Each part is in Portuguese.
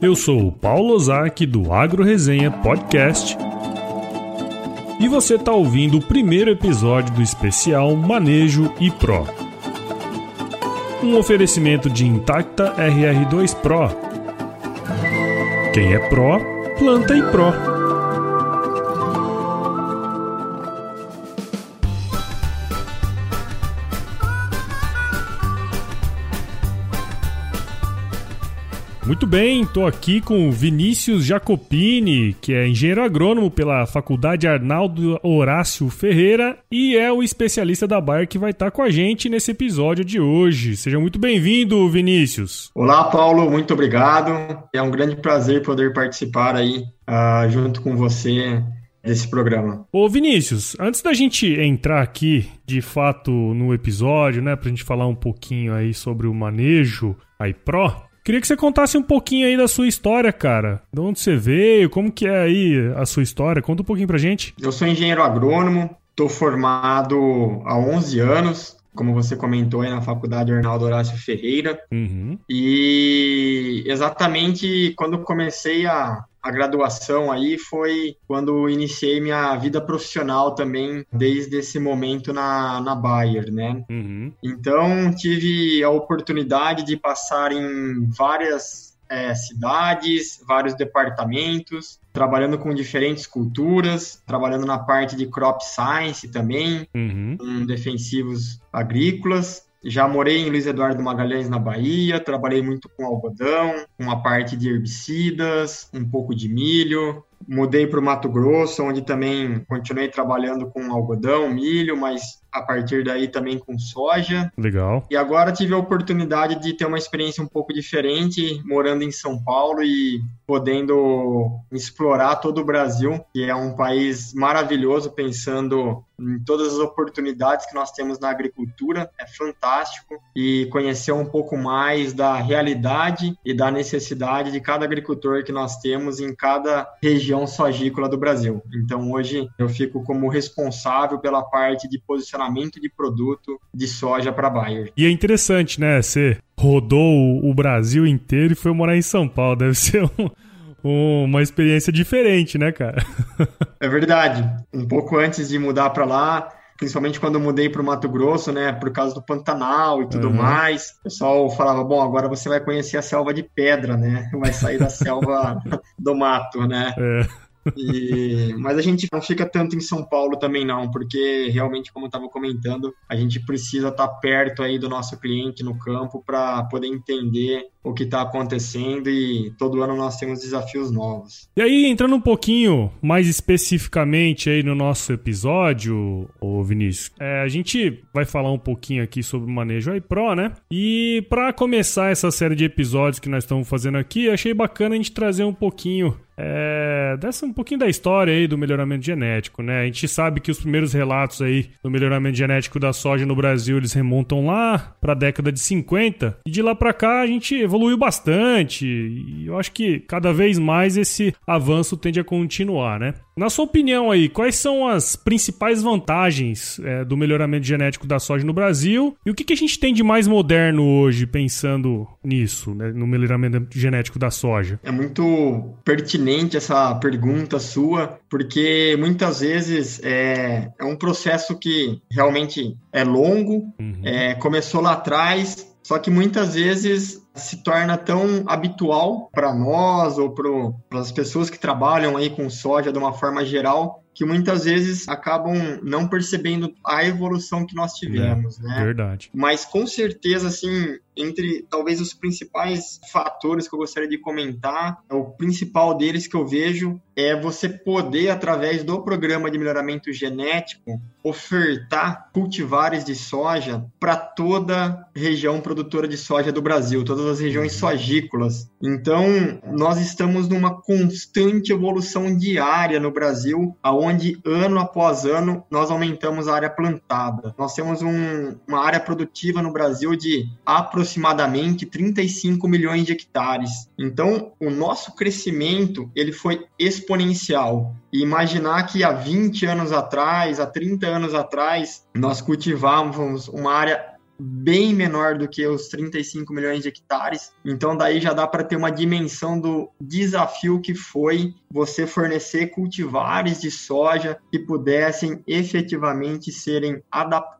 Eu sou o Paulo Ozaki do Agro Resenha Podcast. E você está ouvindo o primeiro episódio do especial Manejo e Pro. Um oferecimento de Intacta RR2 Pro. Quem é Pro, planta e Pro. Muito bem, estou aqui com Vinícius Jacopini, que é engenheiro agrônomo pela Faculdade Arnaldo Horácio Ferreira e é o especialista da Bayer que vai estar com a gente nesse episódio de hoje. Seja muito bem-vindo, Vinícius. Olá, Paulo, muito obrigado. É um grande prazer poder participar aí uh, junto com você desse programa. Ô Vinícius, antes da gente entrar aqui de fato no episódio, né, pra gente falar um pouquinho aí sobre o manejo aí Pro, Queria que você contasse um pouquinho aí da sua história, cara. De onde você veio, como que é aí a sua história? Conta um pouquinho pra gente. Eu sou engenheiro agrônomo, estou formado há 11 anos, como você comentou aí na faculdade Arnaldo Horácio Ferreira. Uhum. E exatamente quando comecei a, a graduação aí foi quando iniciei minha vida profissional também, desde esse momento na, na Bayer, né? Uhum. Então, tive a oportunidade de passar em várias é, cidades, vários departamentos, trabalhando com diferentes culturas, trabalhando na parte de crop science também, uhum. com defensivos agrícolas. Já morei em Luiz Eduardo Magalhães, na Bahia, trabalhei muito com algodão, com a parte de herbicidas, um pouco de milho. Mudei para o Mato Grosso, onde também continuei trabalhando com algodão, milho, mas a partir daí também com soja. Legal. E agora tive a oportunidade de ter uma experiência um pouco diferente, morando em São Paulo e podendo explorar todo o Brasil, que é um país maravilhoso, pensando em todas as oportunidades que nós temos na agricultura, é fantástico. E conhecer um pouco mais da realidade e da necessidade de cada agricultor que nós temos em cada região sogícola do Brasil. Então hoje eu fico como responsável pela parte de posicionamento posicionamento de produto de soja para Bayer. E é interessante, né? Você rodou o Brasil inteiro e foi morar em São Paulo. Deve ser um, uma experiência diferente, né, cara? é verdade. Um pouco antes de mudar para lá, principalmente quando eu mudei para o Mato Grosso, né, por causa do Pantanal e tudo uhum. mais, o pessoal falava, bom, agora você vai conhecer a selva de pedra, né, vai sair da selva do mato, né. É. E, mas a gente não fica tanto em São Paulo também não, porque realmente, como eu estava comentando, a gente precisa estar tá perto aí do nosso cliente no campo para poder entender o que está acontecendo e todo ano nós temos desafios novos. E aí, entrando um pouquinho mais especificamente aí no nosso episódio, o Vinícius, é, a gente vai falar um pouquinho aqui sobre o manejo iPro, né? E para começar essa série de episódios que nós estamos fazendo aqui, achei bacana a gente trazer um pouquinho é, dessa um pouquinho da história aí do melhoramento genético, né? A gente sabe que os primeiros relatos aí do melhoramento genético da soja no Brasil, eles remontam lá para a década de 50, e de lá para cá a gente evoluiu bastante, e eu acho que cada vez mais esse avanço tende a continuar, né? Na sua opinião aí, quais são as principais vantagens é, do melhoramento genético da soja no Brasil e o que, que a gente tem de mais moderno hoje pensando nisso, né, no melhoramento genético da soja? É muito pertinente essa pergunta sua, porque muitas vezes é, é um processo que realmente é longo, uhum. é, começou lá atrás, só que muitas vezes se torna tão habitual para nós ou para as pessoas que trabalham aí com soja de uma forma geral que muitas vezes acabam não percebendo a evolução que nós tivemos, é, né? Verdade. Mas com certeza, assim, entre talvez os principais fatores que eu gostaria de comentar, o principal deles que eu vejo é você poder, através do programa de melhoramento genético, ofertar cultivares de soja para toda região produtora de soja do Brasil, todas as regiões uhum. sogícolas. Então, nós estamos numa constante evolução diária no Brasil, aonde ano após ano nós aumentamos a área plantada. Nós temos um, uma área produtiva no Brasil de aproximadamente 35 milhões de hectares. Então, o nosso crescimento ele foi exponencial. E imaginar que há 20 anos atrás, há 30 anos atrás, nós cultivávamos uma área bem menor do que os 35 milhões de hectares. Então daí já dá para ter uma dimensão do desafio que foi você fornecer cultivares de soja que pudessem efetivamente serem adaptados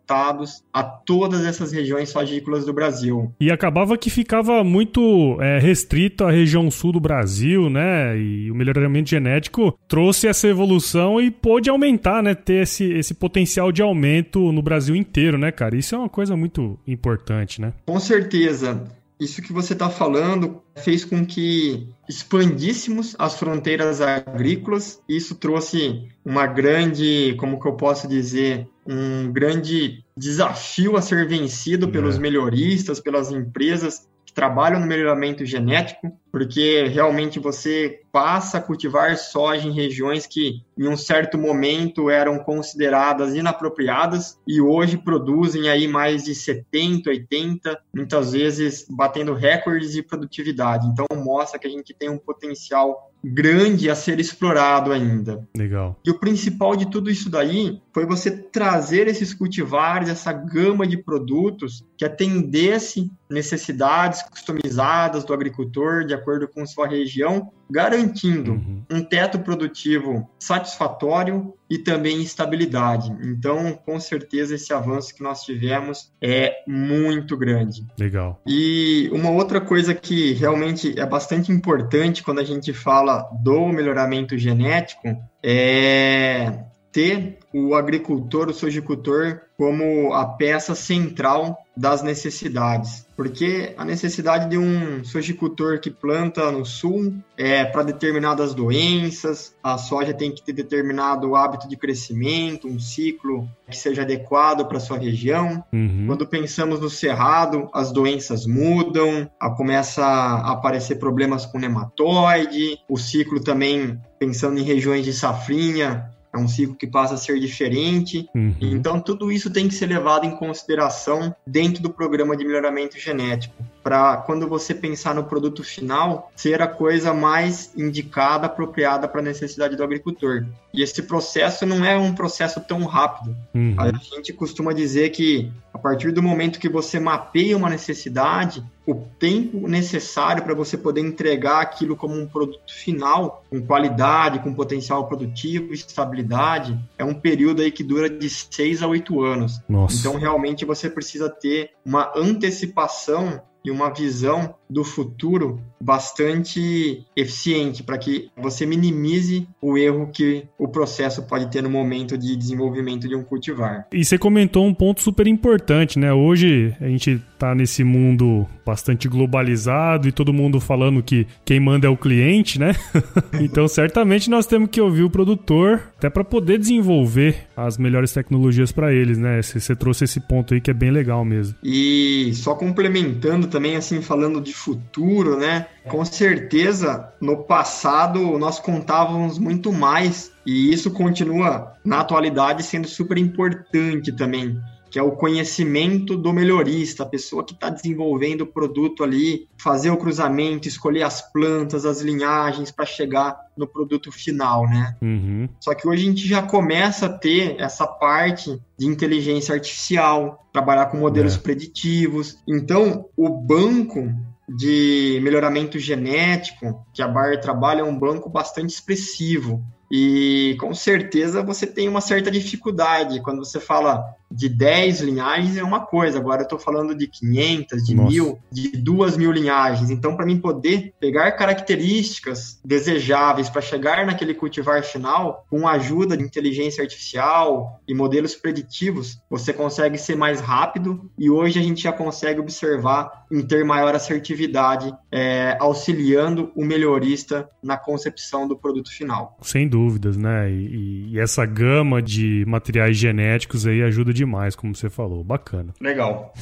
a todas essas regiões sogícolas do Brasil. E acabava que ficava muito é, restrito à região sul do Brasil, né? E o melhoramento genético trouxe essa evolução e pôde aumentar, né? Ter esse, esse potencial de aumento no Brasil inteiro, né, cara? Isso é uma coisa muito importante, né? Com certeza isso que você está falando fez com que expandíssemos as fronteiras agrícolas. Isso trouxe uma grande, como que eu posso dizer, um grande desafio a ser vencido pelos é. melhoristas, pelas empresas trabalham no melhoramento genético, porque realmente você passa a cultivar soja em regiões que em um certo momento eram consideradas inapropriadas e hoje produzem aí mais de 70, 80, muitas vezes batendo recordes de produtividade. Então mostra que a gente tem um potencial grande a ser explorado ainda. Legal. E o principal de tudo isso daí foi você trazer esses cultivares, essa gama de produtos que atendesse necessidades customizadas do agricultor de acordo com sua região garantindo uhum. um teto produtivo satisfatório e também estabilidade. Então, com certeza, esse avanço que nós tivemos é muito grande. Legal. E uma outra coisa que realmente é bastante importante quando a gente fala do melhoramento genético é ter o agricultor, o sojicultor, como a peça central das necessidades. Porque a necessidade de um sojicultor que planta no sul é para determinadas doenças, a soja tem que ter determinado hábito de crescimento, um ciclo que seja adequado para sua região. Uhum. Quando pensamos no cerrado, as doenças mudam, começa a aparecer problemas com nematóide, o ciclo também, pensando em regiões de safrinha, é um ciclo que passa a ser diferente. Uhum. Então, tudo isso tem que ser levado em consideração dentro do programa de melhoramento genético, para quando você pensar no produto final, ser a coisa mais indicada, apropriada para a necessidade do agricultor. E esse processo não é um processo tão rápido. Uhum. A gente costuma dizer que a partir do momento que você mapeia uma necessidade, o tempo necessário para você poder entregar aquilo como um produto final, com qualidade, com potencial produtivo, estabilidade, é um período aí que dura de seis a oito anos. Nossa. Então, realmente, você precisa ter uma antecipação e uma visão do futuro bastante eficiente para que você minimize o erro que o processo pode ter no momento de desenvolvimento de um cultivar. E você comentou um ponto super importante, né? Hoje a gente está nesse mundo bastante globalizado e todo mundo falando que quem manda é o cliente, né? então certamente nós temos que ouvir o produtor até para poder desenvolver as melhores tecnologias para eles, né? Você trouxe esse ponto aí que é bem legal mesmo. E só complementando também assim falando de futuro, né? Com certeza, no passado nós contávamos muito mais e isso continua na atualidade sendo super importante também que é o conhecimento do melhorista, a pessoa que está desenvolvendo o produto ali, fazer o cruzamento, escolher as plantas, as linhagens para chegar no produto final, né? Uhum. Só que hoje a gente já começa a ter essa parte de inteligência artificial, trabalhar com modelos é. preditivos. Então, o banco de melhoramento genético que a Bayer trabalha é um banco bastante expressivo. E com certeza você tem uma certa dificuldade quando você fala de 10 linhagens é uma coisa, agora eu estou falando de 500, de Nossa. mil, de duas mil linhagens. Então, para mim poder pegar características desejáveis para chegar naquele cultivar final, com a ajuda de inteligência artificial e modelos preditivos, você consegue ser mais rápido e hoje a gente já consegue observar em ter maior assertividade, é, auxiliando o melhorista na concepção do produto final. Sem dúvidas, né? E, e essa gama de materiais genéticos aí ajuda demais, como você falou. Bacana. Legal.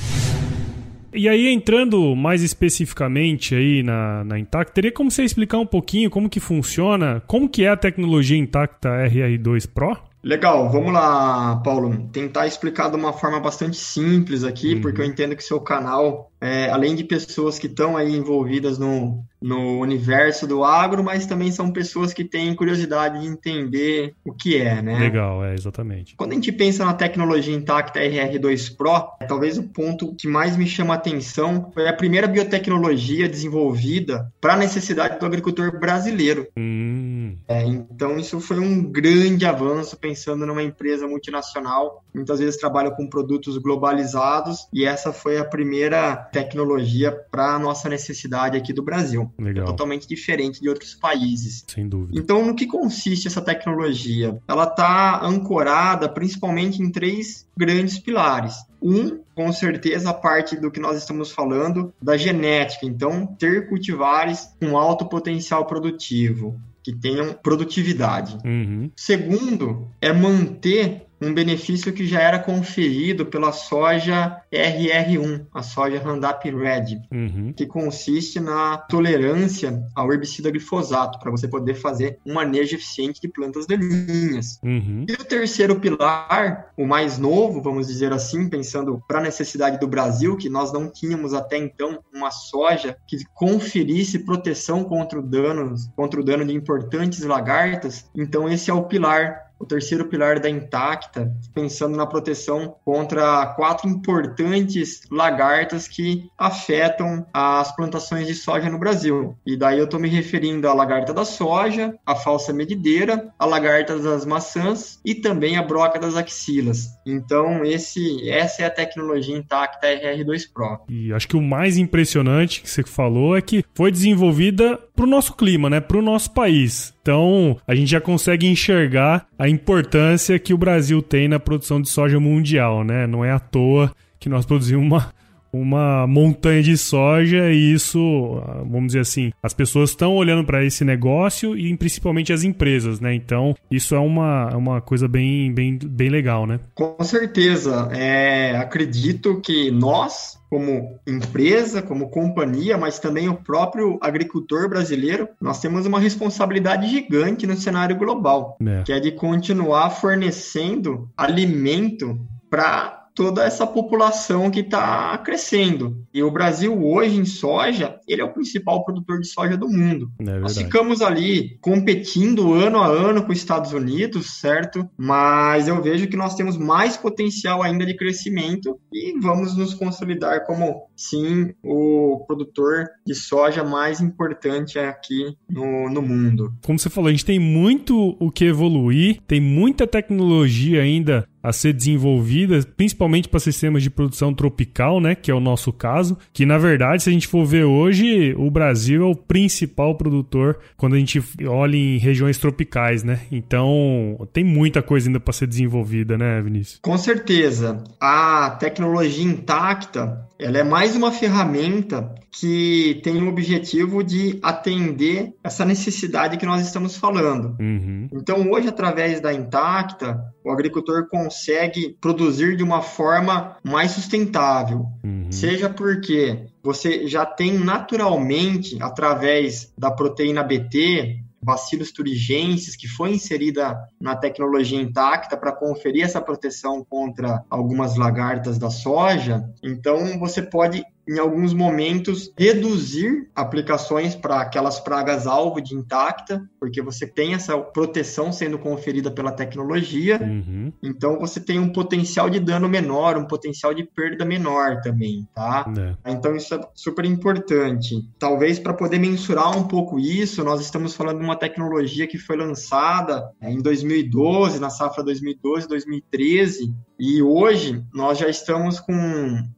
E aí, entrando mais especificamente aí na, na Intacta, teria como você explicar um pouquinho como que funciona, como que é a tecnologia Intacta RR2 Pro? Legal, vamos lá, Paulo. Tentar explicar de uma forma bastante simples aqui, uhum. porque eu entendo que seu canal é, além de pessoas que estão aí envolvidas no, no universo do agro, mas também são pessoas que têm curiosidade de entender o que é, né? Legal, é, exatamente. Quando a gente pensa na tecnologia intacta RR2 Pro, talvez o ponto que mais me chama a atenção foi a primeira biotecnologia desenvolvida para a necessidade do agricultor brasileiro. Hum. É, então, isso foi um grande avanço, pensando numa empresa multinacional, muitas vezes trabalha com produtos globalizados, e essa foi a primeira tecnologia para a nossa necessidade aqui do Brasil. Legal. É totalmente diferente de outros países. Sem dúvida. Então, no que consiste essa tecnologia? Ela está ancorada principalmente em três grandes pilares. Um, com certeza, a parte do que nós estamos falando da genética. Então, ter cultivares com alto potencial produtivo que tenham produtividade. Uhum. Segundo, é manter um benefício que já era conferido pela soja RR1, a soja Roundup Red, uhum. que consiste na tolerância ao herbicida glifosato, para você poder fazer um manejo eficiente de plantas daninhas. Uhum. E o terceiro pilar, o mais novo, vamos dizer assim, pensando para a necessidade do Brasil, que nós não tínhamos até então uma soja que conferisse proteção contra o dano, contra o dano de importantes lagartas, então esse é o pilar o terceiro pilar da Intacta, pensando na proteção contra quatro importantes lagartas que afetam as plantações de soja no Brasil. E daí eu estou me referindo à lagarta da soja, a falsa medideira, a lagarta das maçãs e também a broca das axilas. Então, esse, essa é a tecnologia Intacta RR2 Pro. E acho que o mais impressionante que você falou é que foi desenvolvida para o nosso clima, né? Para o nosso país. Então, a gente já consegue enxergar a importância que o Brasil tem na produção de soja mundial, né? Não é à toa que nós produzimos uma, uma montanha de soja e isso, vamos dizer assim, as pessoas estão olhando para esse negócio e principalmente as empresas, né? Então, isso é uma, é uma coisa bem, bem, bem legal, né? Com certeza. É, acredito que nós, como empresa, como companhia, mas também o próprio agricultor brasileiro, nós temos uma responsabilidade gigante no cenário global, é. que é de continuar fornecendo alimento para toda essa população que está crescendo. E o Brasil hoje em soja, ele é o principal produtor de soja do mundo. É Nós ficamos ali competindo ano a ano com os Estados Unidos, certo? Mas eu vejo que nós temos mais potencial ainda de crescimento e vamos nos consolidar como, sim, o produtor de soja mais importante aqui no, no mundo. Como você falou, a gente tem muito o que evoluir, tem muita tecnologia ainda a ser desenvolvida, principalmente para sistemas de produção tropical, né, que é o nosso caso, que na verdade, se a gente for ver hoje, o Brasil é o principal produtor quando a gente olha em regiões tropicais, né? Então, tem muita coisa ainda para ser desenvolvida, né, Vinícius? Com certeza. A tecnologia intacta, ela é mais uma ferramenta que tem o objetivo de atender essa necessidade que nós estamos falando. Uhum. Então, hoje, através da Intacta, o agricultor consegue produzir de uma forma mais sustentável. Uhum. Seja porque você já tem naturalmente, através da proteína BT, Bacillus thuringiensis, que foi inserida na tecnologia intacta para conferir essa proteção contra algumas lagartas da soja. Então, você pode em alguns momentos, reduzir aplicações para aquelas pragas-alvo de intacta, porque você tem essa proteção sendo conferida pela tecnologia, uhum. então você tem um potencial de dano menor, um potencial de perda menor também, tá? É. Então isso é super importante. Talvez para poder mensurar um pouco isso, nós estamos falando de uma tecnologia que foi lançada é, em 2012, na safra 2012-2013, e hoje nós já estamos com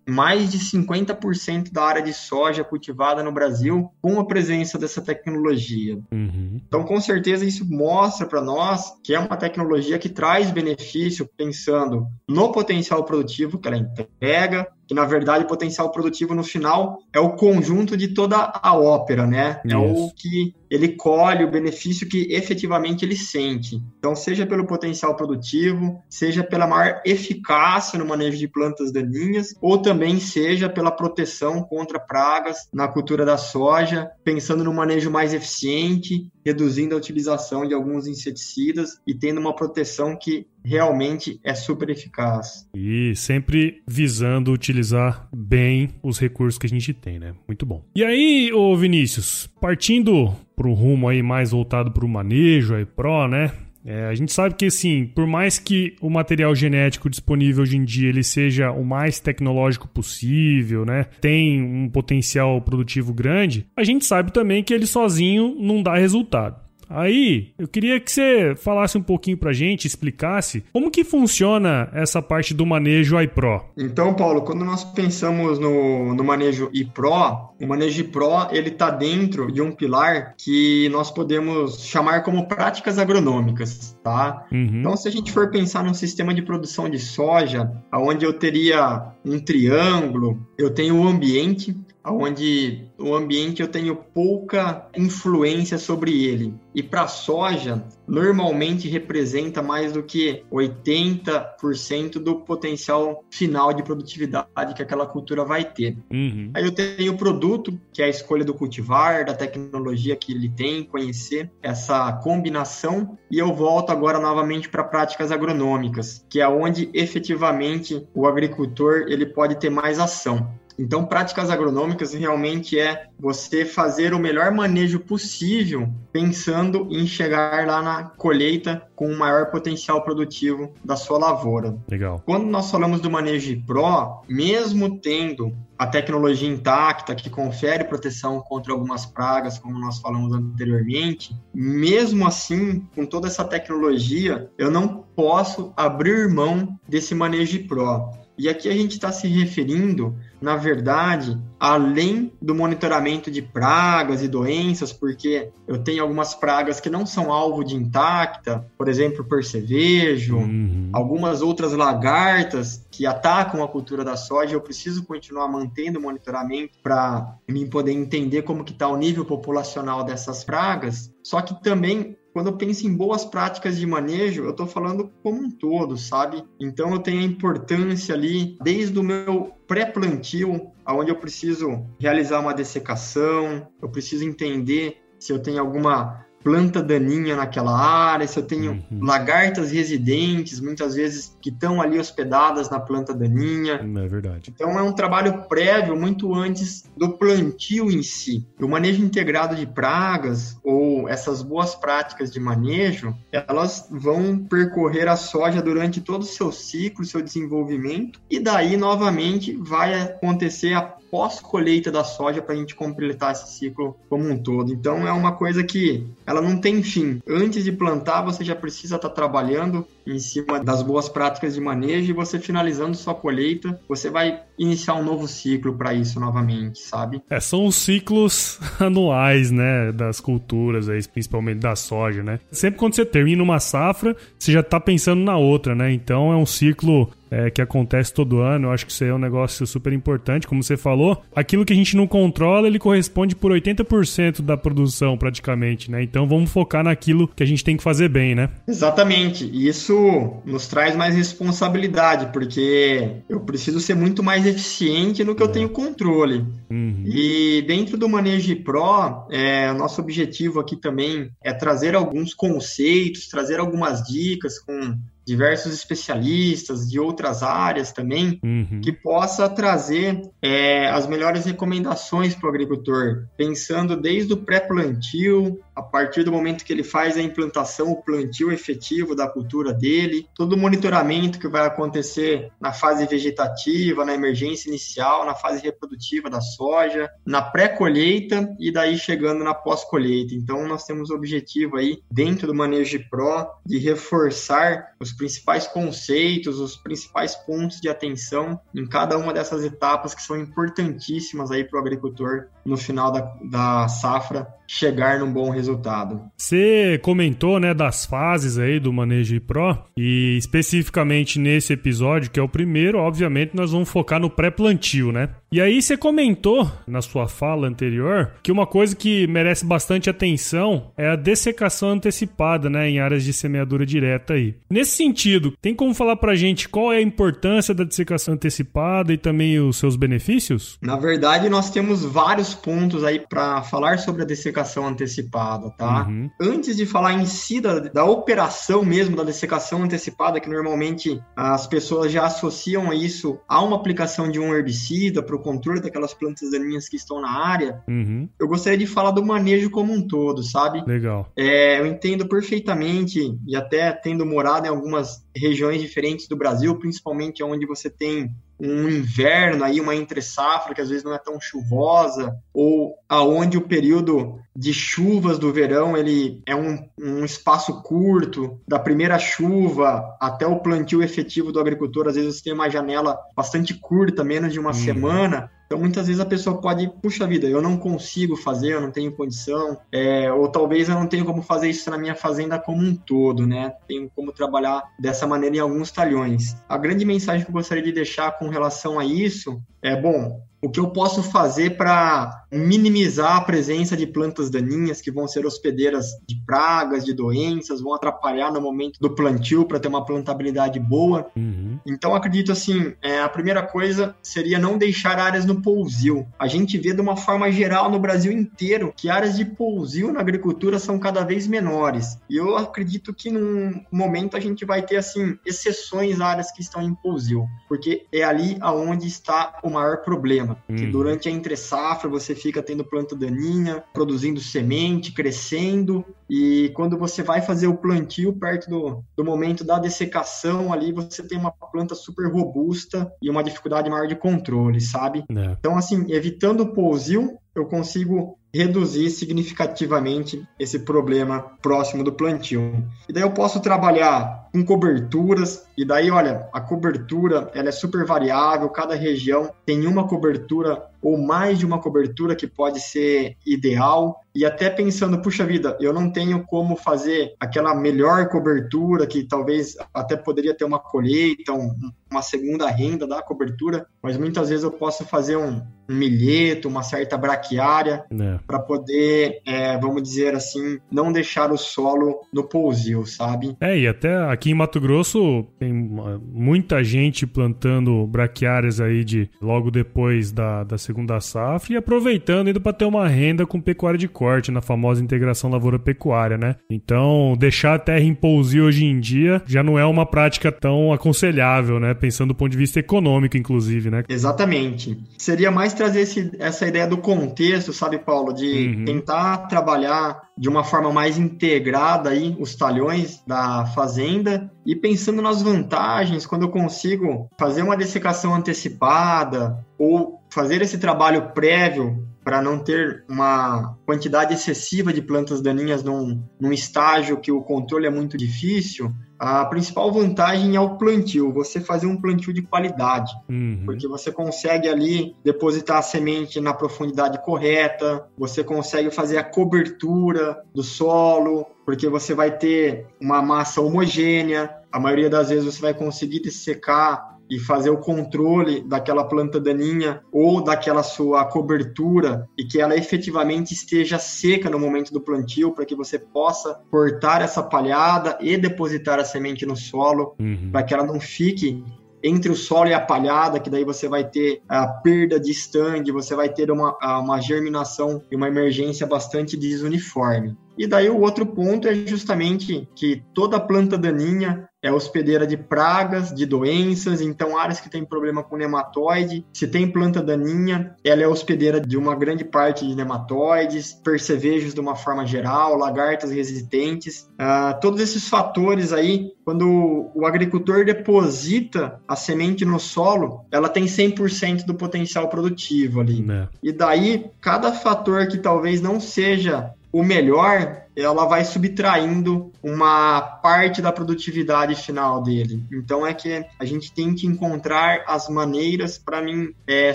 mais de 50% da área de soja cultivada no Brasil com a presença dessa tecnologia. Uhum. Então, com certeza, isso mostra para nós que é uma tecnologia que traz benefício pensando no potencial produtivo que ela entrega, que na verdade o potencial produtivo no final é o conjunto de toda a ópera, né? É o que ele colhe, o benefício que efetivamente ele sente. Então, seja pelo potencial produtivo, seja pela maior eficácia no manejo de plantas daninhas, ou também seja pela proteção contra pragas na cultura da soja, pensando no manejo mais eficiente, reduzindo a utilização de alguns inseticidas e tendo uma proteção que realmente é super eficaz. E sempre visando utilizar bem os recursos que a gente tem, né? Muito bom. E aí, ô Vinícius, partindo para o rumo aí mais voltado para o manejo aí pro, né? É, a gente sabe que, assim, por mais que o material genético disponível hoje em dia ele seja o mais tecnológico possível, né? Tem um potencial produtivo grande, a gente sabe também que ele sozinho não dá resultado. Aí, eu queria que você falasse um pouquinho pra gente, explicasse como que funciona essa parte do manejo iPro. Então, Paulo, quando nós pensamos no, no manejo iPro, o manejo iPro, ele tá dentro de um pilar que nós podemos chamar como práticas agronômicas, tá? Uhum. Então, se a gente for pensar num sistema de produção de soja, onde eu teria um triângulo, eu tenho o ambiente, onde o ambiente eu tenho pouca influência sobre ele. E para a soja, normalmente representa mais do que 80% do potencial final de produtividade que aquela cultura vai ter. Uhum. Aí eu tenho o produto, que é a escolha do cultivar, da tecnologia que ele tem, conhecer essa combinação, e eu volto agora novamente para práticas agronômicas, que é onde efetivamente o agricultor ele pode ter mais ação. Então, práticas agronômicas realmente é você fazer o melhor manejo possível, pensando em chegar lá na colheita com o maior potencial produtivo da sua lavoura. Legal. Quando nós falamos do manejo Pro, mesmo tendo a tecnologia intacta que confere proteção contra algumas pragas, como nós falamos anteriormente, mesmo assim, com toda essa tecnologia, eu não posso abrir mão desse manejo Pro. E aqui a gente está se referindo, na verdade, além do monitoramento de pragas e doenças, porque eu tenho algumas pragas que não são alvo de intacta, por exemplo, percevejo, uhum. algumas outras lagartas que atacam a cultura da soja, eu preciso continuar mantendo o monitoramento para mim poder entender como que está o nível populacional dessas pragas. Só que também quando eu penso em boas práticas de manejo, eu estou falando como um todo, sabe? Então eu tenho a importância ali, desde o meu pré-plantio, onde eu preciso realizar uma dessecação, eu preciso entender se eu tenho alguma planta daninha naquela área, se eu tenho uhum. lagartas residentes, muitas vezes que estão ali hospedadas na planta daninha. É verdade. Então é um trabalho prévio muito antes do plantio em si. O manejo integrado de pragas ou essas boas práticas de manejo, elas vão percorrer a soja durante todo o seu ciclo, seu desenvolvimento, e daí novamente vai acontecer a pós-colheita da soja para a gente completar esse ciclo como um todo. Então é uma coisa que ela não tem fim. Antes de plantar, você já precisa estar tá trabalhando em cima das boas práticas de manejo e você finalizando sua colheita, você vai iniciar um novo ciclo para isso novamente, sabe? É, são os ciclos anuais, né, das culturas aí, principalmente da soja, né? Sempre quando você termina uma safra, você já está pensando na outra, né? Então é um ciclo é, que acontece todo ano. Eu acho que isso aí é um negócio super importante. Como você falou, aquilo que a gente não controla, ele corresponde por 80% da produção, praticamente, né? Então vamos focar naquilo que a gente tem que fazer bem, né? Exatamente. E isso nos traz mais responsabilidade, porque eu preciso ser muito mais eficiente no que é. eu tenho controle. Uhum. E dentro do Manejo Pro, é, nosso objetivo aqui também é trazer alguns conceitos, trazer algumas dicas com diversos especialistas de outras áreas também, uhum. que possa trazer é, as melhores recomendações para o agricultor, pensando desde o pré-plantio, a partir do momento que ele faz a implantação, o plantio efetivo da cultura dele, todo o monitoramento que vai acontecer na fase vegetativa, na emergência inicial, na fase reprodutiva da soja, na pré-colheita e daí chegando na pós-colheita. Então nós temos o objetivo aí dentro do manejo pro de reforçar os principais conceitos, os principais pontos de atenção em cada uma dessas etapas que são importantíssimas aí para o agricultor no final da, da safra chegar num bom resultado. Você comentou, né, das fases aí do Manejo Pro e especificamente nesse episódio, que é o primeiro, obviamente nós vamos focar no pré-plantio, né? E aí você comentou na sua fala anterior que uma coisa que merece bastante atenção é a dessecação antecipada, né, em áreas de semeadura direta aí. Nesse sentido, tem como falar pra gente qual é a importância da dessecação antecipada e também os seus benefícios? Na verdade, nós temos vários pontos aí para falar sobre a dessecação antecipada, tá? Uhum. Antes de falar em si da, da operação mesmo da dessecação antecipada, que normalmente as pessoas já associam isso a uma aplicação de um herbicida para o controle daquelas plantas daninhas que estão na área, uhum. eu gostaria de falar do manejo como um todo, sabe? Legal. É, eu entendo perfeitamente e até tendo morado em algumas regiões diferentes do Brasil, principalmente onde você tem um inverno aí, uma entre safra que às vezes não é tão chuvosa, ou aonde o período de chuvas do verão ele é um, um espaço curto, da primeira chuva até o plantio efetivo do agricultor, às vezes você tem uma janela bastante curta, menos de uma uhum. semana, então, muitas vezes a pessoa pode, puxa vida, eu não consigo fazer, eu não tenho condição, é, ou talvez eu não tenho como fazer isso na minha fazenda como um todo, né? Tenho como trabalhar dessa maneira em alguns talhões. A grande mensagem que eu gostaria de deixar com relação a isso é, bom, o que eu posso fazer para minimizar a presença de plantas daninhas que vão ser hospedeiras de pragas, de doenças, vão atrapalhar no momento do plantio para ter uma plantabilidade boa. Uhum. Então, acredito assim, é, a primeira coisa seria não deixar áreas no pousio. A gente vê de uma forma geral no Brasil inteiro que áreas de pousio na agricultura são cada vez menores. E eu acredito que num momento a gente vai ter assim exceções áreas que estão em pousio, porque é ali aonde está o maior problema. Uhum. Que durante a entre safra você fica tendo planta daninha, produzindo semente, crescendo, e quando você vai fazer o plantio perto do, do momento da dessecação ali, você tem uma planta super robusta e uma dificuldade maior de controle, sabe? É. Então, assim, evitando o pousio, eu consigo reduzir significativamente esse problema próximo do plantio. E daí eu posso trabalhar com coberturas, e daí, olha, a cobertura ela é super variável, cada região tem uma cobertura ou mais de uma cobertura que pode ser ideal. E até pensando, puxa vida, eu não tenho como fazer aquela melhor cobertura que talvez até poderia ter uma colheita, um, uma segunda renda da cobertura, mas muitas vezes eu posso fazer um, um milheto, uma certa braquiária, é. para poder, é, vamos dizer assim, não deixar o solo no pousio, sabe? É, e até aqui em Mato Grosso tem muita gente plantando braquiárias aí de logo depois da, da segunda safra e aproveitando indo para ter uma renda com pecuária de corte, na famosa integração lavoura-pecuária, né? Então, deixar a terra em pousio hoje em dia já não é uma prática tão aconselhável, né? Pensando do ponto de vista econômico, inclusive, né? Exatamente. Seria mais trazer esse, essa ideia do contexto, sabe, Paulo? De uhum. tentar trabalhar de uma forma mais integrada aí os talhões da fazenda e pensando nas vantagens quando eu consigo fazer uma dessecação antecipada ou fazer esse trabalho prévio para não ter uma quantidade excessiva de plantas daninhas num, num estágio que o controle é muito difícil, a principal vantagem é o plantio, você fazer um plantio de qualidade, uhum. porque você consegue ali depositar a semente na profundidade correta, você consegue fazer a cobertura do solo, porque você vai ter uma massa homogênea, a maioria das vezes você vai conseguir dessecar e fazer o controle daquela planta daninha ou daquela sua cobertura e que ela efetivamente esteja seca no momento do plantio para que você possa cortar essa palhada e depositar a semente no solo uhum. para que ela não fique entre o solo e a palhada, que daí você vai ter a perda de stand, você vai ter uma, uma germinação e uma emergência bastante desuniforme. E daí o outro ponto é justamente que toda planta daninha é hospedeira de pragas, de doenças, então áreas que têm problema com nematóide, se tem planta daninha, ela é hospedeira de uma grande parte de nematóides, percevejos de uma forma geral, lagartas resistentes. Uh, todos esses fatores aí, quando o agricultor deposita a semente no solo, ela tem 100% do potencial produtivo ali. É. E daí, cada fator que talvez não seja o melhor, ela vai subtraindo uma parte da produtividade final dele. Então é que a gente tem que encontrar as maneiras para mim é,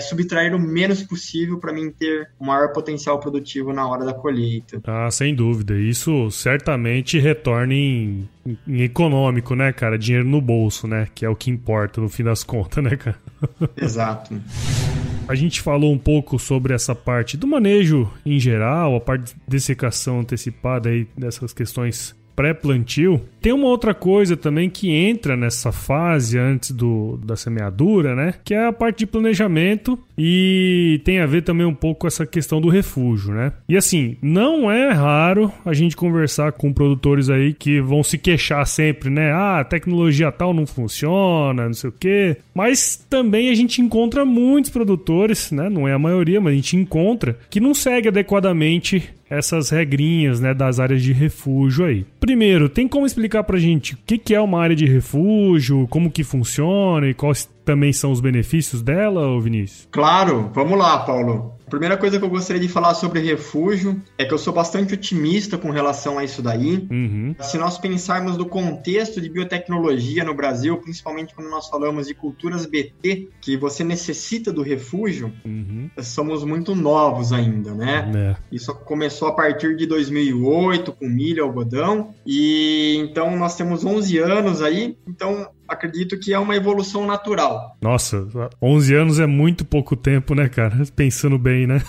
subtrair o menos possível para mim ter o maior potencial produtivo na hora da colheita. Ah, sem dúvida. Isso certamente retorna em, em econômico, né, cara? Dinheiro no bolso, né? Que é o que importa no fim das contas, né, cara? Exato. A gente falou um pouco sobre essa parte do manejo em geral, a parte de dessecação antecipada aí dessas questões pré-plantio. Tem uma outra coisa também que entra nessa fase antes do, da semeadura, né? Que é a parte de planejamento e tem a ver também um pouco com essa questão do refúgio, né? E assim, não é raro a gente conversar com produtores aí que vão se queixar sempre, né? Ah, a tecnologia tal não funciona, não sei o quê. Mas também a gente encontra muitos produtores, né? Não é a maioria, mas a gente encontra que não segue adequadamente essas regrinhas né, das áreas de refúgio aí. Primeiro, tem como explicar pra gente o que, é uma área de refúgio, como que funciona e quais também são os benefícios dela, Vinícius? Claro, vamos lá, Paulo. Primeira coisa que eu gostaria de falar sobre refúgio é que eu sou bastante otimista com relação a isso daí. Uhum. Se nós pensarmos no contexto de biotecnologia no Brasil, principalmente quando nós falamos de culturas BT, que você necessita do refúgio, uhum. somos muito novos ainda, né? É. Isso começou a partir de 2008 com milho, algodão, e então nós temos 11 anos aí, então acredito que é uma evolução natural. Nossa, 11 anos é muito pouco tempo, né, cara? Pensando bem, né?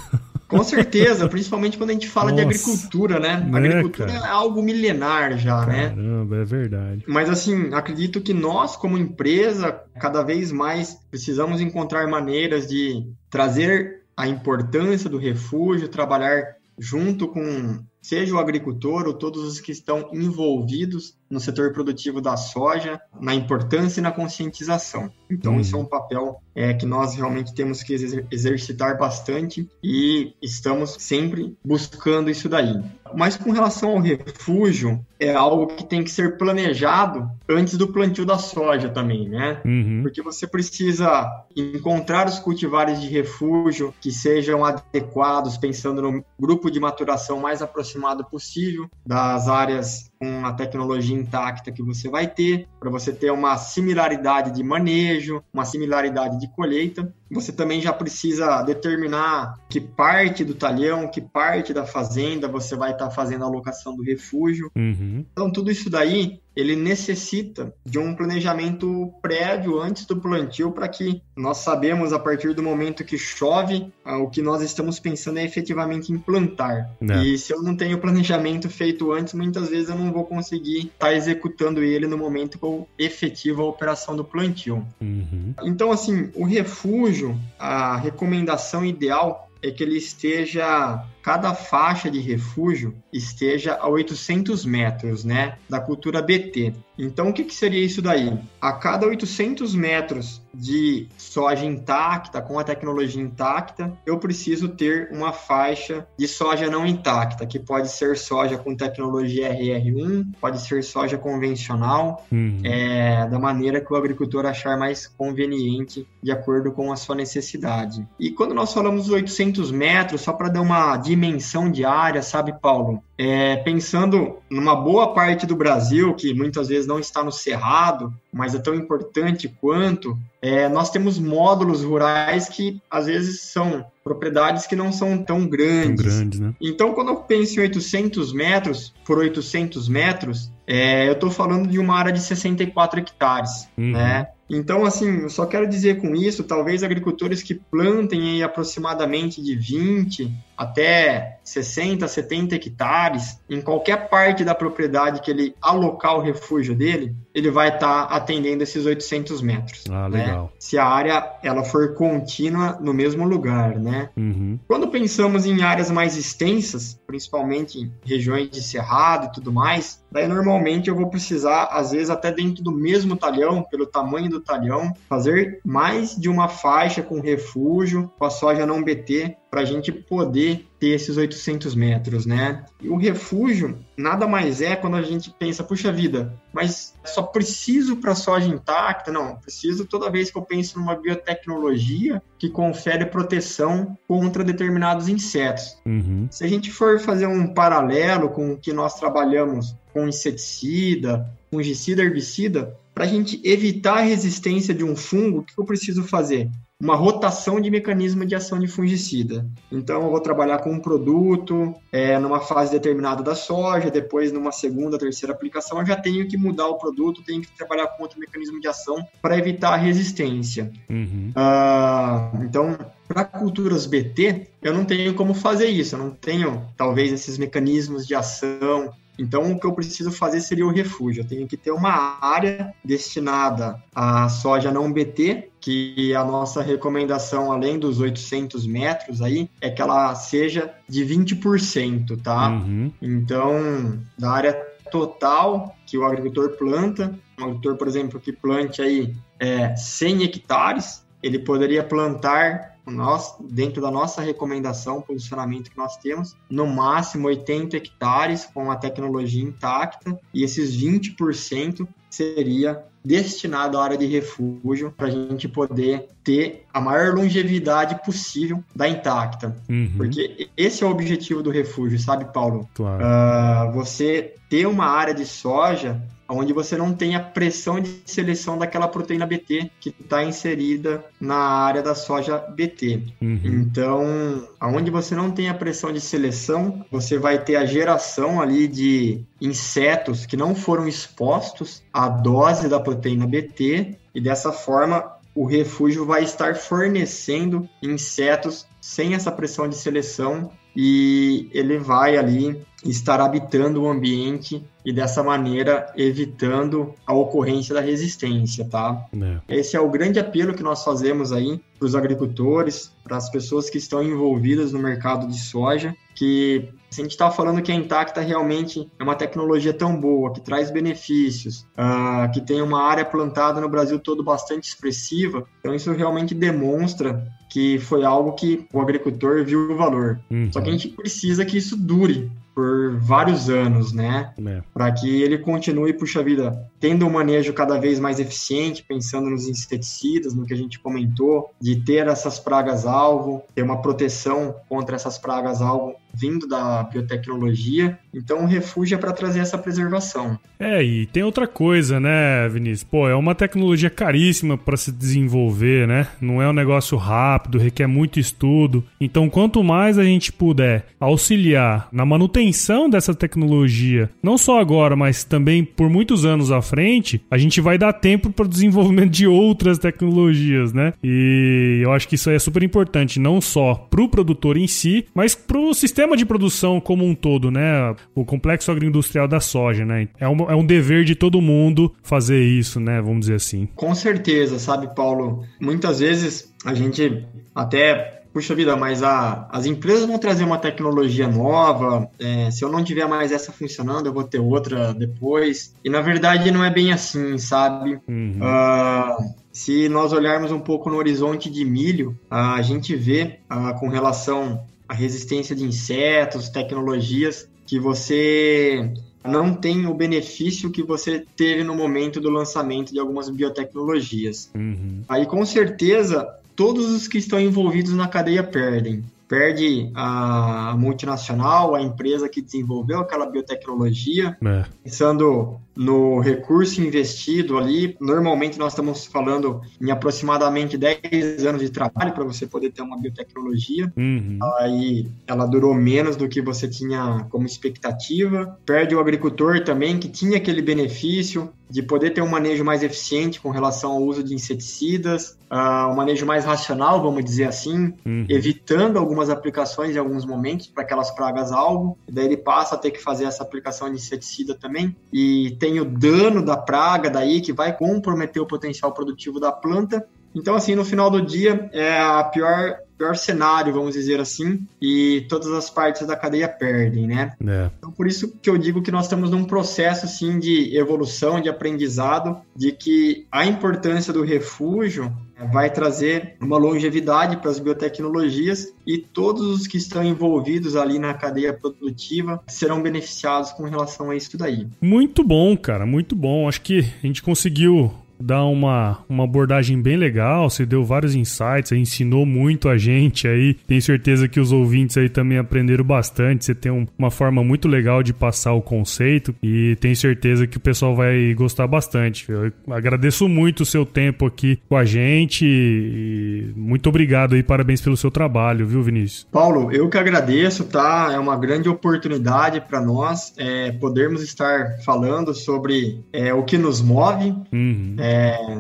Com certeza, principalmente quando a gente fala Nossa, de agricultura, né? A né, agricultura é algo milenar já, Caramba, né? Caramba, é verdade. Mas assim, acredito que nós, como empresa, cada vez mais precisamos encontrar maneiras de trazer a importância do refúgio, trabalhar junto com seja o agricultor ou todos os que estão envolvidos no setor produtivo da soja, na importância e na conscientização. Então, uhum. isso é um papel é, que nós realmente temos que exercitar bastante e estamos sempre buscando isso daí. Mas com relação ao refúgio, é algo que tem que ser planejado antes do plantio da soja também, né? Uhum. Porque você precisa encontrar os cultivares de refúgio que sejam adequados, pensando no grupo de maturação mais aproximado possível das áreas com a tecnologia intacta que você vai ter, para você ter uma similaridade de manejo, uma similaridade de colheita. Você também já precisa determinar que parte do talhão, que parte da fazenda você vai estar tá fazendo a alocação do refúgio. Uhum. Então, tudo isso daí ele necessita de um planejamento prévio antes do plantio para que nós sabemos a partir do momento que chove ah, o que nós estamos pensando é efetivamente implantar. É. E se eu não tenho planejamento feito antes, muitas vezes eu não vou conseguir estar tá executando ele no momento que eu efetivo a operação do plantio. Uhum. Então, assim, o refúgio, a recomendação ideal é que ele esteja cada faixa de refúgio esteja a 800 metros, né, da cultura BT. Então, o que, que seria isso daí? A cada 800 metros de soja intacta, com a tecnologia intacta, eu preciso ter uma faixa de soja não intacta, que pode ser soja com tecnologia RR1, pode ser soja convencional, uhum. é, da maneira que o agricultor achar mais conveniente, de acordo com a sua necessidade. E quando nós falamos 800 metros, só para dar uma dimensão de área, sabe, Paulo? É, pensando numa boa parte do Brasil, que muitas vezes não está no cerrado, mas é tão importante quanto, é, nós temos módulos rurais que às vezes são propriedades que não são tão grandes. Tão grandes né? Então, quando eu penso em 800 metros por 800 metros, é, eu estou falando de uma área de 64 hectares, uhum. né? Então, assim, eu só quero dizer com isso, talvez agricultores que plantem aí aproximadamente de 20 até 60, 70 hectares, em qualquer parte da propriedade que ele alocar o refúgio dele, ele vai estar tá atendendo esses 800 metros. Ah, né? legal. Se a área ela for contínua no mesmo lugar, né? Uhum. Quando pensamos em áreas mais extensas, principalmente em regiões de cerrado e tudo mais, daí normalmente eu vou precisar, às vezes até dentro do mesmo talhão, pelo tamanho do talhão, fazer mais de uma faixa com refúgio, com a soja não BT, para a gente poder ter esses 800 metros, né? E o refúgio nada mais é quando a gente pensa, puxa vida, mas só preciso para soja intacta? Não, preciso toda vez que eu penso numa biotecnologia que confere proteção contra determinados insetos. Uhum. Se a gente for fazer um paralelo com o que nós trabalhamos com inseticida, fungicida, herbicida, para a gente evitar a resistência de um fungo, o que eu preciso fazer? Uma rotação de mecanismo de ação de fungicida. Então, eu vou trabalhar com um produto é, numa fase determinada da soja, depois numa segunda, terceira aplicação, eu já tenho que mudar o produto, tenho que trabalhar com outro mecanismo de ação para evitar a resistência. Uhum. Uh, então, para culturas BT, eu não tenho como fazer isso, eu não tenho talvez esses mecanismos de ação Então, o que eu preciso fazer seria o refúgio. Eu tenho que ter uma área destinada à soja não BT, que a nossa recomendação, além dos 800 metros aí, é que ela seja de 20%, tá? Uhum. Então, da área total que o agricultor planta, um agricultor, por exemplo, que plante aí é, 100 hectares, ele poderia plantar nós, dentro da nossa recomendação, posicionamento que nós temos, no máximo 80 hectares com a tecnologia intacta e esses 20% seria destinado à área de refúgio para a gente poder ter a maior longevidade possível da intacta. Uhum. Porque esse é o objetivo do refúgio, sabe, Paulo? Claro. Uh, você ter uma área de soja onde você não tem a pressão de seleção daquela proteína BT que está inserida na área da soja BT. Uhum. Então, aonde você não tem a pressão de seleção, você vai ter a geração ali de insetos que não foram expostos à dose da proteína BT e dessa forma o refúgio vai estar fornecendo insetos sem essa pressão de seleção e ele vai ali estar habitando o ambiente e dessa maneira evitando a ocorrência da resistência, tá? É. Esse é o grande apelo que nós fazemos aí para os agricultores, para as pessoas que estão envolvidas no mercado de soja, que se a gente está falando que a Intacta realmente é uma tecnologia tão boa, que traz benefícios, uh, que tem uma área plantada no Brasil todo bastante expressiva, então isso realmente demonstra que foi algo que o agricultor viu o valor. Uhum. Só que a gente precisa que isso dure por vários anos, né? É. Para que ele continue, puxa vida, tendo um manejo cada vez mais eficiente, pensando nos inseticidas, no que a gente comentou, de ter essas pragas-alvo, ter uma proteção contra essas pragas-alvo vindo da biotecnologia. Então, o refúgio é para trazer essa preservação. É, e tem outra coisa, né, Vinícius? Pô, é uma tecnologia caríssima para se desenvolver, né? Não é um negócio rápido, requer muito estudo. Então, quanto mais a gente puder auxiliar na manutenção dessa tecnologia, não só agora, mas também por muitos anos à frente, a gente vai dar tempo para o desenvolvimento de outras tecnologias, né? E eu acho que isso é super importante, não só para o produtor em si, mas para o sistema sistema de produção como um todo, né? O complexo agroindustrial da soja, né? É um, é um dever de todo mundo fazer isso, né? Vamos dizer assim. Com certeza, sabe, Paulo? Muitas vezes a gente até puxa vida, mas a, as empresas vão trazer uma tecnologia nova. É, se eu não tiver mais essa funcionando, eu vou ter outra depois. E na verdade não é bem assim, sabe? Uhum. Uh, se nós olharmos um pouco no horizonte de milho, a gente vê uh, com relação a resistência de insetos, tecnologias que você não tem o benefício que você teve no momento do lançamento de algumas biotecnologias. Uhum. Aí, com certeza, todos os que estão envolvidos na cadeia perdem perde a multinacional, a empresa que desenvolveu aquela biotecnologia, é. pensando no recurso investido ali. Normalmente nós estamos falando em aproximadamente 10 anos de trabalho para você poder ter uma biotecnologia. Uhum. Aí ela durou menos do que você tinha como expectativa. Perde o agricultor também, que tinha aquele benefício de poder ter um manejo mais eficiente com relação ao uso de inseticidas, uh, um manejo mais racional, vamos dizer assim, uhum. evitando algumas aplicações em alguns momentos para aquelas pragas-alvo. Daí ele passa a ter que fazer essa aplicação de inseticida também. E tem o dano da praga daí que vai comprometer o potencial produtivo da planta. Então, assim, no final do dia, é a pior pior cenário, vamos dizer assim, e todas as partes da cadeia perdem, né? É. Então, por isso que eu digo que nós estamos num processo, sim, de evolução, de aprendizado, de que a importância do refúgio vai trazer uma longevidade para as biotecnologias e todos os que estão envolvidos ali na cadeia produtiva serão beneficiados com relação a isso daí. Muito bom, cara, muito bom. Acho que a gente conseguiu dá uma, uma abordagem bem legal, você deu vários insights, ensinou muito a gente aí. Tenho certeza que os ouvintes aí também aprenderam bastante. Você tem um, uma forma muito legal de passar o conceito e tenho certeza que o pessoal vai gostar bastante. Eu agradeço muito o seu tempo aqui com a gente e muito obrigado aí, parabéns pelo seu trabalho, viu, Vinícius? Paulo, eu que agradeço, tá? É uma grande oportunidade para nós é, podermos estar falando sobre é, o que nos move. Uhum é,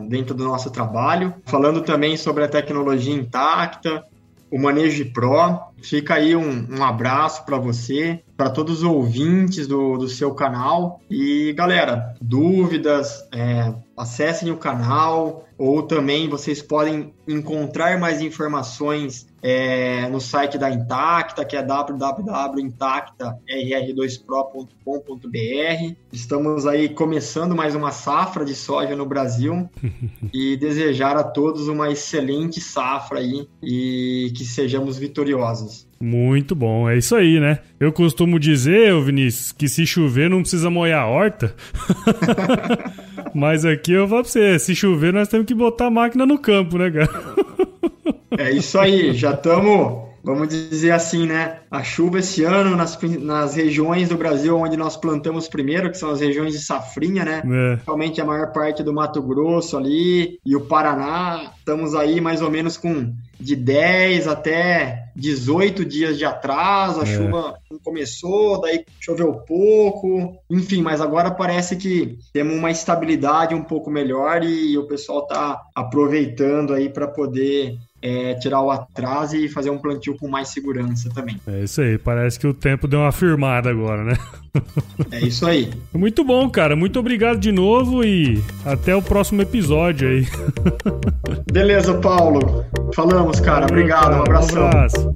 dentro do nosso trabalho. Falando também sobre a tecnologia intacta, o manejo de. Fica aí um, um abraço para você para todos os ouvintes do, do seu canal. E galera, dúvidas, é, acessem o canal ou também vocês podem encontrar mais informações é, no site da Intacta, que é www.intactarr2pro.com.br. Estamos aí começando mais uma safra de soja no Brasil e desejar a todos uma excelente safra aí e que sejamos vitoriosos. Muito bom, é isso aí, né? Eu costumo dizer, Vinícius, que se chover não precisa molhar a horta. Mas aqui eu vou pra você, se chover nós temos que botar a máquina no campo, né, cara? É isso aí, já estamos, vamos dizer assim, né? A chuva esse ano nas, nas regiões do Brasil onde nós plantamos primeiro, que são as regiões de safrinha, né? É. Realmente a maior parte do Mato Grosso ali e o Paraná, estamos aí mais ou menos com de 10 até 18 dias de atraso, a é. chuva não começou, daí choveu pouco, enfim, mas agora parece que temos uma estabilidade um pouco melhor e o pessoal está aproveitando aí para poder é, tirar o atraso e fazer um plantio com mais segurança também. É isso aí, parece que o tempo deu uma firmada agora, né? É isso aí. Muito bom, cara. Muito obrigado de novo e até o próximo episódio aí. Beleza, Paulo. Falamos, cara. Obrigado, cara. um abração. Um abraço.